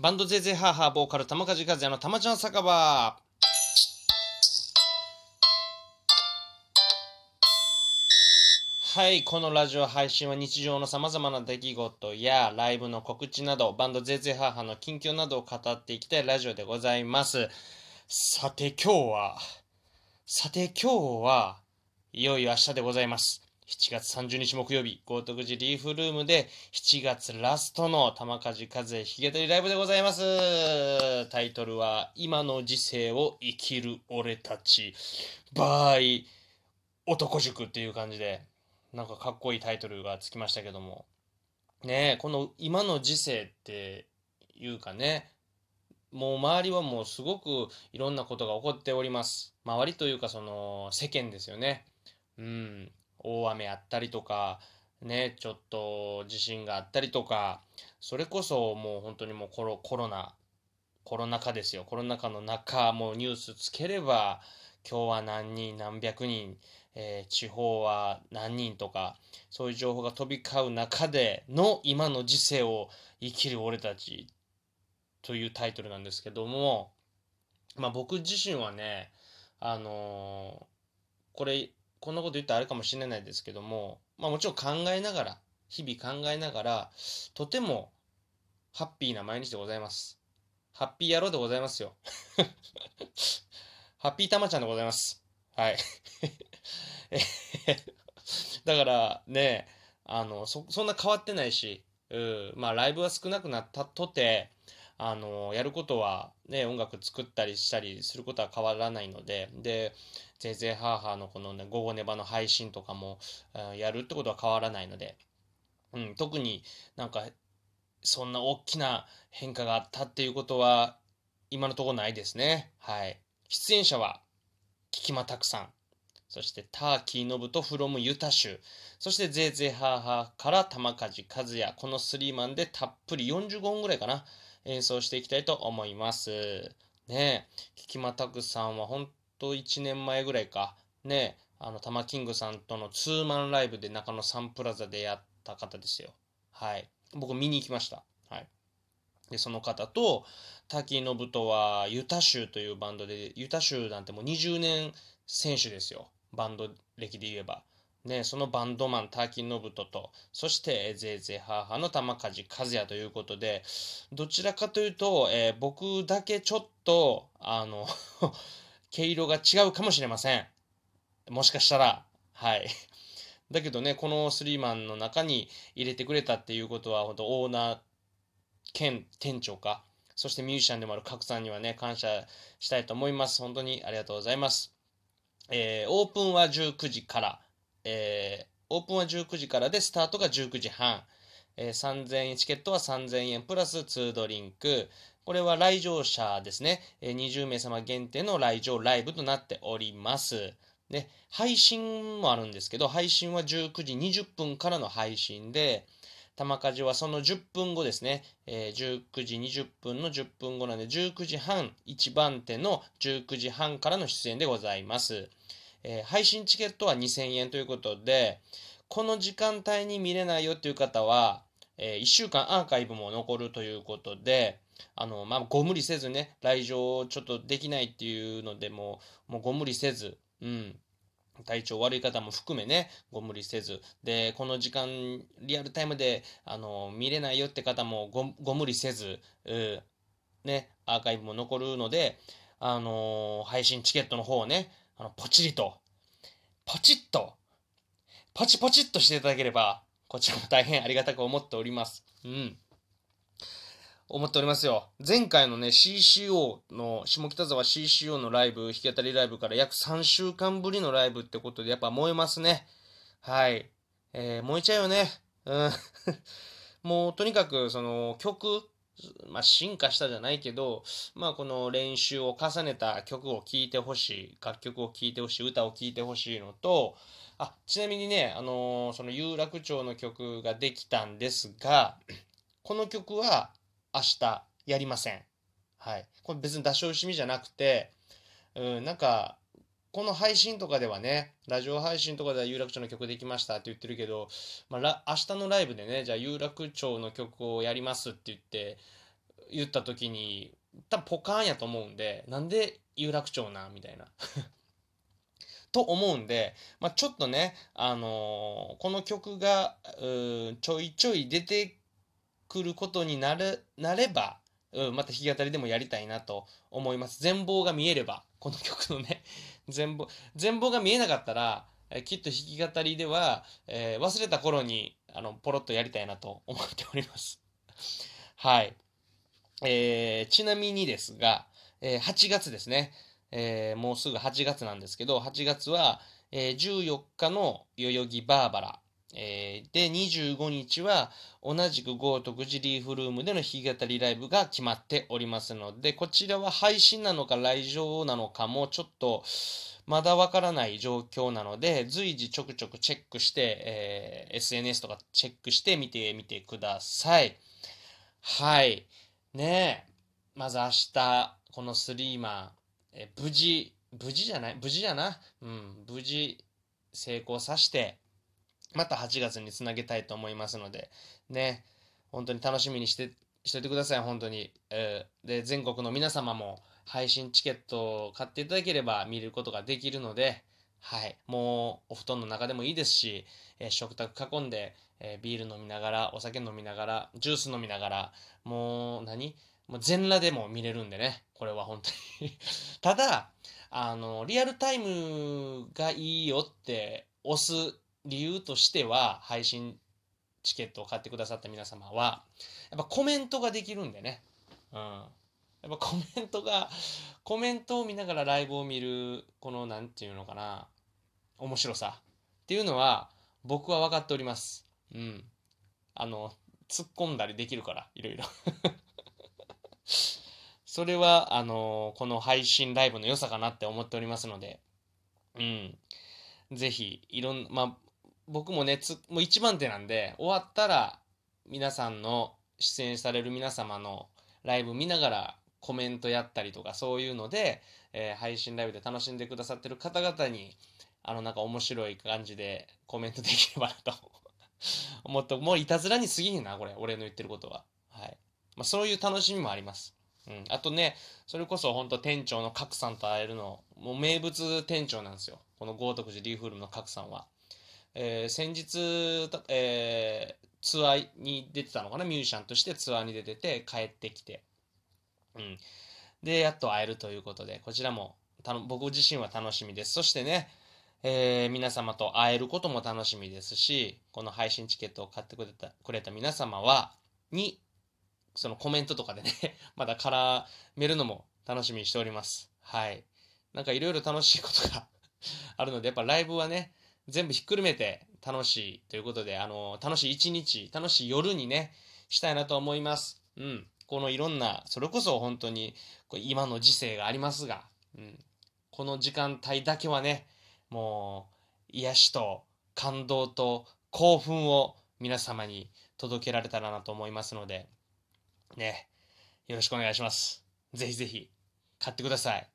バンドゼーゼハーハーボーカル玉梶和也の玉ちゃん酒場。はい、このラジオ配信は日常の様々な出来事やライブの告知など、バンドゼーゼハーハーの近況などを語っていきたいラジオでございます。さて今日は、さて今日は、いよいよ明日でございます。7月30日木曜日、豪徳寺リーフルームで7月ラストの玉梶和也弾き語りライブでございます。タイトルは、今の時世を生きる俺たち、バイ男塾っていう感じで、なんかかっこいいタイトルがつきましたけども。ねえ、この今の時世っていうかね、もう周りはもうすごくいろんなことが起こっております。周りというかその世間ですよね。うん。大雨あったりとか、ね、ちょっと地震があったりとか、それこそもう本当にもうコロコロナ、コロナ禍ですよ。コロナ禍の中、もうニュースつければ、今日は何人、何百人、えー地方は何人とか、そういう情報が飛び交う中での今の時世を生きる俺たちというタイトルなんですけども、まあ僕自身はね、あのーこれ、こんなこと言ったらあれかもしれないですけども、まあもちろん考えながら、日々考えながら、とてもハッピーな毎日でございます。ハッピー野郎でございますよ。ハッピーたまちゃんでございます。はい。だからね、あの、そ、そんな変わってないし、うん、まあライブは少なくなったとて、あの、やることはね、音楽作ったりしたりすることは変わらないので、で、ゼーゼーハーハーのこのね、午後ネバの配信とかも、やるってことは変わらないので、うん、特になんか、そんな大きな変化があったっていうことは、今のところないですね。はい。出演者は、キキマタクさん、そしてターキーノブとフロムユタ州、そしてゼーゼーハーハーから玉梶和也、このスリーマンでたっぷり45分ぐらいかな、演奏していきたいと思います。ねえ、キキマタクさんは本当1年前ぐらいか、ねえ、あの、玉キングさんとのツーマンライブで中野サンプラザでやった方ですよ。はい。僕見に行きました。はい。で、その方と、滝信人はユタ州というバンドで、ユタ州なんてもう20年選手ですよ。バンド歴で言えば。ね、そのバンドマン、滝信人と、そして、えーゼーゼーハーハーの玉梶和也ということで、どちらかというと、えー僕だけちょっと、あの、毛色が違うかもしれません。もしかしたら、はい。だけどね、このスリーマンの中に入れてくれたっていうことは、本当オーナー兼店長か、そしてミュージシャンでもある角さんにはね、感謝したいと思います。本当にありがとうございます。えーオープンは19時から、えーオープンは19時からで、スタートが19時半。えー3000円、チケットは3000円プラス2ドリンク。これは来場者ですね。えー20名様限定の来場ライブとなっております。で、配信もあるんですけど、配信は19時20分からの配信で、玉梶はその10分後ですね、えー19時20分の10分後なんで、19時半、一番手の19時半からの出演でございます。えー配信チケットは2000円ということで、この時間帯に見れないよっていう方は、え1週間アーカイブも残るということで、あの、まあ、ご無理せずね、来場ちょっとできないっていうのでもう、もうご無理せず、うん。体調悪い方も含めね、ご無理せず。で、この時間、リアルタイムで、あの、見れないよって方もごご無理せず、うね、アーカイブも残るので、あの配信チケットの方をね、あの、ポチリと、ポチッと、ポチポチっとしていただければ、こちらも大変ありがたく思っております。うん。思っておりますよ。前回のね、CCO の、下北沢 CCO のライブ、弾き語りライブから約3週間ぶりのライブってことで、やっぱ燃えますね。はい。えー燃えちゃうよね。うん。もう、とにかく、その、曲、まあ、進化したじゃないけど、まあ、この練習を重ねた曲を聴いてほしい、楽曲を聴いてほしい、歌を聴いてほしいのと、あ、ちなみにね、あのーその有楽町の曲ができたんですが、この曲は明日やりません。はい。これ別に出し惜しみじゃなくて、うん、なんか、この配信とかではね、ラジオ配信とかでは有楽町の曲できましたって言ってるけど、まあ、ら明日のライブでね、じゃあ有楽町の曲をやりますって言って、言った時に多分ポカーンやと思うんでなんで有楽町なみたいな と思うんで、まあ、ちょっとね、あのー、この曲がちょいちょい出てくることになるなれば、うん、また弾き語りでもやりたいなと思います。全貌が見えれば、この曲のね、全貌、全貌が見えなかったら、えきっと弾き語りでは、えー、忘れた頃に、あの、ポロッとやりたいなと思っております。はい。えー、ちなみにですが、えー、8月ですね。え、もうすぐ8月なんですけど、8月は、えー、14日の代々木バーバラ、えー、で、25日は同じく豪徳寺リーフルームでの弾き語りライブが決まっておりますので、こちらは配信なのか来場なのかもちょっとまだわからない状況なので、随時ちょくちょくチェックして、えー、SNS とかチェックして見てみてください。はい。ねえ。まず明日、このスリーマン、え無事、無事じゃない？無事じゃな？うん、無事成功させて、また8月につなげたいと思いますので、ね、本当に楽しみにして、しといてください、本当に。えー、で、全国の皆様も配信チケットを買っていただければ見ることができるので、はい。もう、お布団の中でもいいですし、えー、食卓囲んで、えー、ビール飲みながら、お酒飲みながら、ジュース飲みながら、もう何、もう全裸でも見れるんでね。これは本当に ただ、あの、リアルタイムがいいよって押す理由としては、配信チケットを買ってくださった皆様は、やっぱコメントができるんでね。うん。やっぱコメントが、コメントを見ながらライブを見る、この、なんていうのかな、面白さっていうのは、僕は分かっております。うん。あの、突っ込んだりできるから、いろいろ それは、あのこの配信ライブの良さかなって思っておりますので、うん。ぜひ、いろん、まあ、僕もね、つ、もう一番手なんで、終わったら、皆さんの、出演される皆様のライブ見ながらコメントやったりとか、そういうので、えー、配信ライブで楽しんでくださってる方々に、あの、なんか面白い感じでコメントできればなと 思って、もういたずらに過ぎんな、これ。俺の言ってることは。はい。まあ、そういう楽しみもあります。うん。あとね、それこそ本当店長の角さんと会えるの、もう名物店長なんですよ。この豪徳寺リーフルの角さんは。えー、先日、えー、ツアーに出てたのかな？ミュージシャンとしてツアーに出てて帰ってきて。うん。で、やっと会えるということで、こちらもたの僕自身は楽しみです。そしてね、えー、皆様と会えることも楽しみですし、この配信チケットを買ってくれたくれた皆様は、にそのコメントとかでね まだ絡めるのも楽しみにしております。はい。なんかいろいろ楽しいことが あるので、やっぱライブはね、全部ひっくるめて楽しいということで、あの、楽しい一日、楽しい夜にね、したいなと思います。うん。このいろんな、それこそ本当に、こう今の時世がありますが、うん。この時間帯だけはね、もう、癒しと感動と興奮を皆様に届けられたらなと思いますので、ね、よろしくお願いします。ぜひぜひ、買ってください。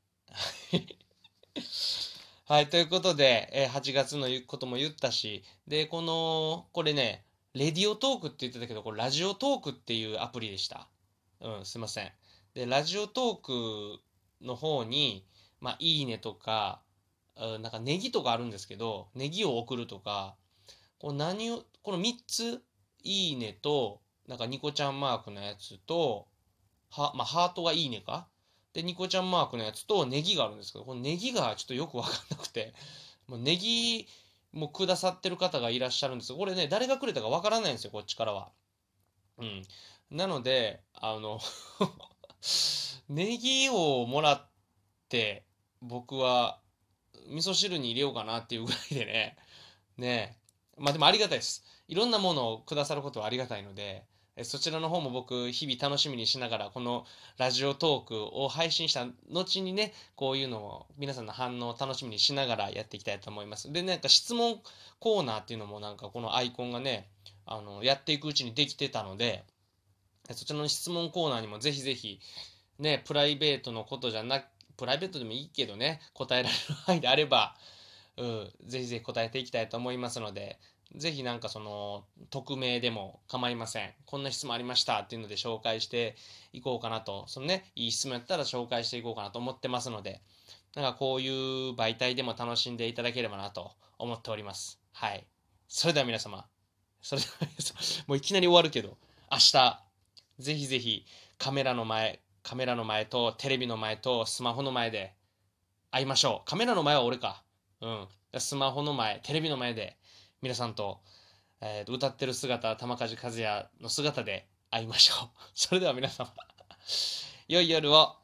はい、ということで、え8月のことも言ったし、で、この、これね、レディオトークって言ってたけど、これラジオトークっていうアプリでした。うん、すいません。で、ラジオトークの方に、まあ、いいねとか、うんなんかネギとかあるんですけど、ネギを送るとか、こう何を、この3つ、いいねと、なんかニコちゃんマークのやつと、は、まあ、ハートがいいねかで、ニコちゃんマークのやつとネギがあるんですけど、このネギがちょっとよくわかんなくて、もうネギもくださってる方がいらっしゃるんですよ。これね、誰がくれたかわからないんですよ、こっちからは。うん。なので、あの ネギをもらって、僕は、味噌汁に入れようかなっていうぐらいでね、ねまあでもありがたいです。いろんなものをくださることはありがたいので、そちらの方も僕、日々楽しみにしながら、このラジオトークを配信した後にね、こういうのを、皆さんの反応を楽しみにしながらやっていきたいと思います。で、なんか質問コーナーっていうのもなんかこのアイコンがね、あの、やっていくうちにできてたので、そちらの質問コーナーにもぜひぜひ、ね、プライベートのことじゃなく、プライベートでもいいけどね、答えられる範囲であれば、うん、ぜひぜひ答えていきたいと思いますので、ぜひなんかその、匿名でも構いません。こんな質問ありましたっていうので紹介していこうかなと、そのね、いい質問やったら紹介していこうかなと思ってますので、なんかこういう媒体でも楽しんでいただければなと思っております。はい。それでは皆様、それでは皆様、もういきなり終わるけど、明日、ぜひぜひカメラの前、カメラの前とテレビの前とスマホの前で会いましょう。カメラの前は俺か。うん。スマホの前、テレビの前で皆さんと、えー、歌ってる姿、玉梶和也の姿で会いましょう。それでは皆様、良い夜を。